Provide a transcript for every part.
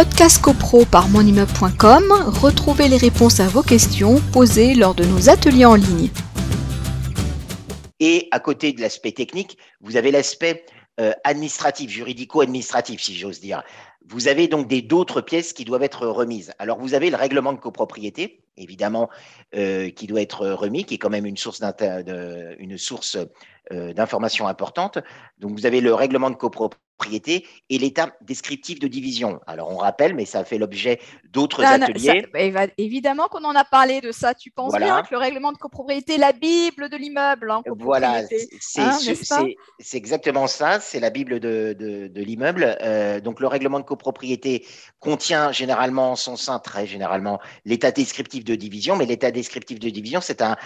Podcast CoPro par monimmeuble.com, retrouvez les réponses à vos questions posées lors de nos ateliers en ligne. Et à côté de l'aspect technique, vous avez l'aspect euh, administratif, juridico-administratif, si j'ose dire. Vous avez donc d'autres pièces qui doivent être remises. Alors, vous avez le règlement de copropriété, évidemment, euh, qui doit être remis, qui est quand même une source, source euh, d'informations importantes. Donc, vous avez le règlement de copropriété et l'état descriptif de division. Alors on rappelle, mais ça fait l'objet d'autres ateliers. évidemment qu'on en a parlé de ça. Tu penses bien que le règlement de copropriété, la Bible de l'immeuble. Hein, voilà, hein, c'est exactement ça. C'est la Bible de, de, l'immeuble. Euh, donc le règlement de copropriété contient généralement en son sein, très généralement, l'état descriptif de division, mais l'état descriptif de division, c'est un,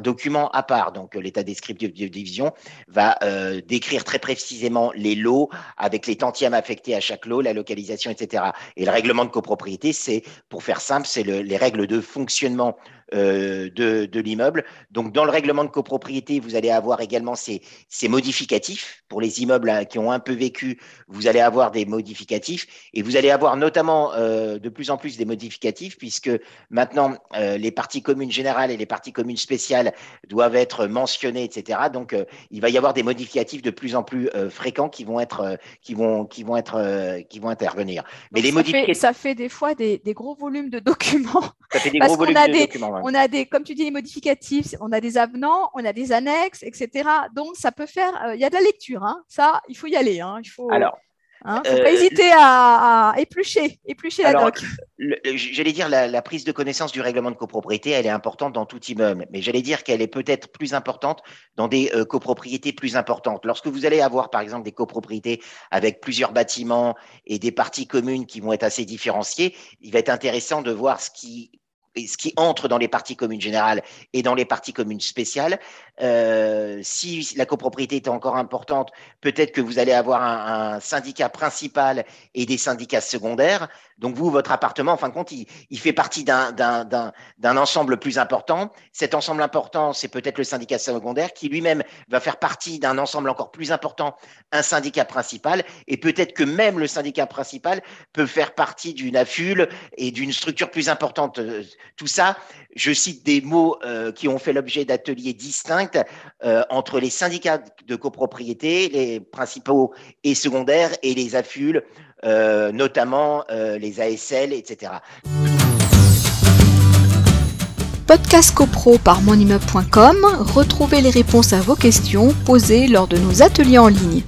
document à part. Donc l'état descriptif de division va euh, décrire très précisément les lots avec les tantièmes affectés à chaque lot, la localisation, etc. Et le règlement de copropriété, c'est, pour faire simple, c'est les règles de fonctionnement euh, de, de l'immeuble. Donc, dans le règlement de copropriété, vous allez avoir également ces, ces modificatifs. Pour les immeubles hein, qui ont un peu vécu, vous allez avoir des modificatifs. Et vous allez avoir notamment euh, de plus en plus des modificatifs, puisque maintenant, euh, les parties communes générales et les parties communes spéciales doivent être mentionnées, etc. Donc, il va y avoir des modificatifs de plus en plus fréquents qui vont être, qui vont, qui vont être, qui vont intervenir. Mais les ça modificatifs. Fait, ça fait des fois des, des, gros volumes de documents. Ça fait des gros volumes de documents on a des, comme tu dis, les modificatifs, on a des avenants, on a des annexes, etc. Donc, ça peut faire, euh, il y a de la lecture, hein. ça, il faut y aller. Hein. il faut, Alors, hein, faut pas euh, hésiter à, éplucher, éplucher la doc. J'allais dire, la, prise de connaissance du règlement de copropriété, elle est importante dans tout immeuble, mais j'allais dire qu'elle est peut-être plus importante dans des euh, copropriétés plus importantes. Lorsque vous allez avoir, par exemple, des copropriétés avec plusieurs bâtiments et des parties communes qui vont être assez différenciées, il va être intéressant de voir ce qui ce qui entre dans les parties communes générales et dans les parties communes spéciales. Euh, si la copropriété est encore importante, peut-être que vous allez avoir un, syndicat principal et des syndicats secondaires. Donc vous, votre appartement, en fin de compte, il, il fait partie d'un ensemble plus important. Cet ensemble important, c'est peut-être le syndicat secondaire qui lui-même va faire partie d'un ensemble encore plus important, un syndicat principal. Et peut-être que même le syndicat principal peut faire partie d'une affule et d'une structure plus importante tout ça, je cite des mots euh, qui ont fait l'objet d'ateliers distincts euh, entre les syndicats de copropriété, les principaux et secondaires, et les AFUL, euh, notamment les ASL, etc. Podcast CoPro par monimmeuble.com, retrouvez les réponses à vos questions posées lors de nos ateliers en ligne.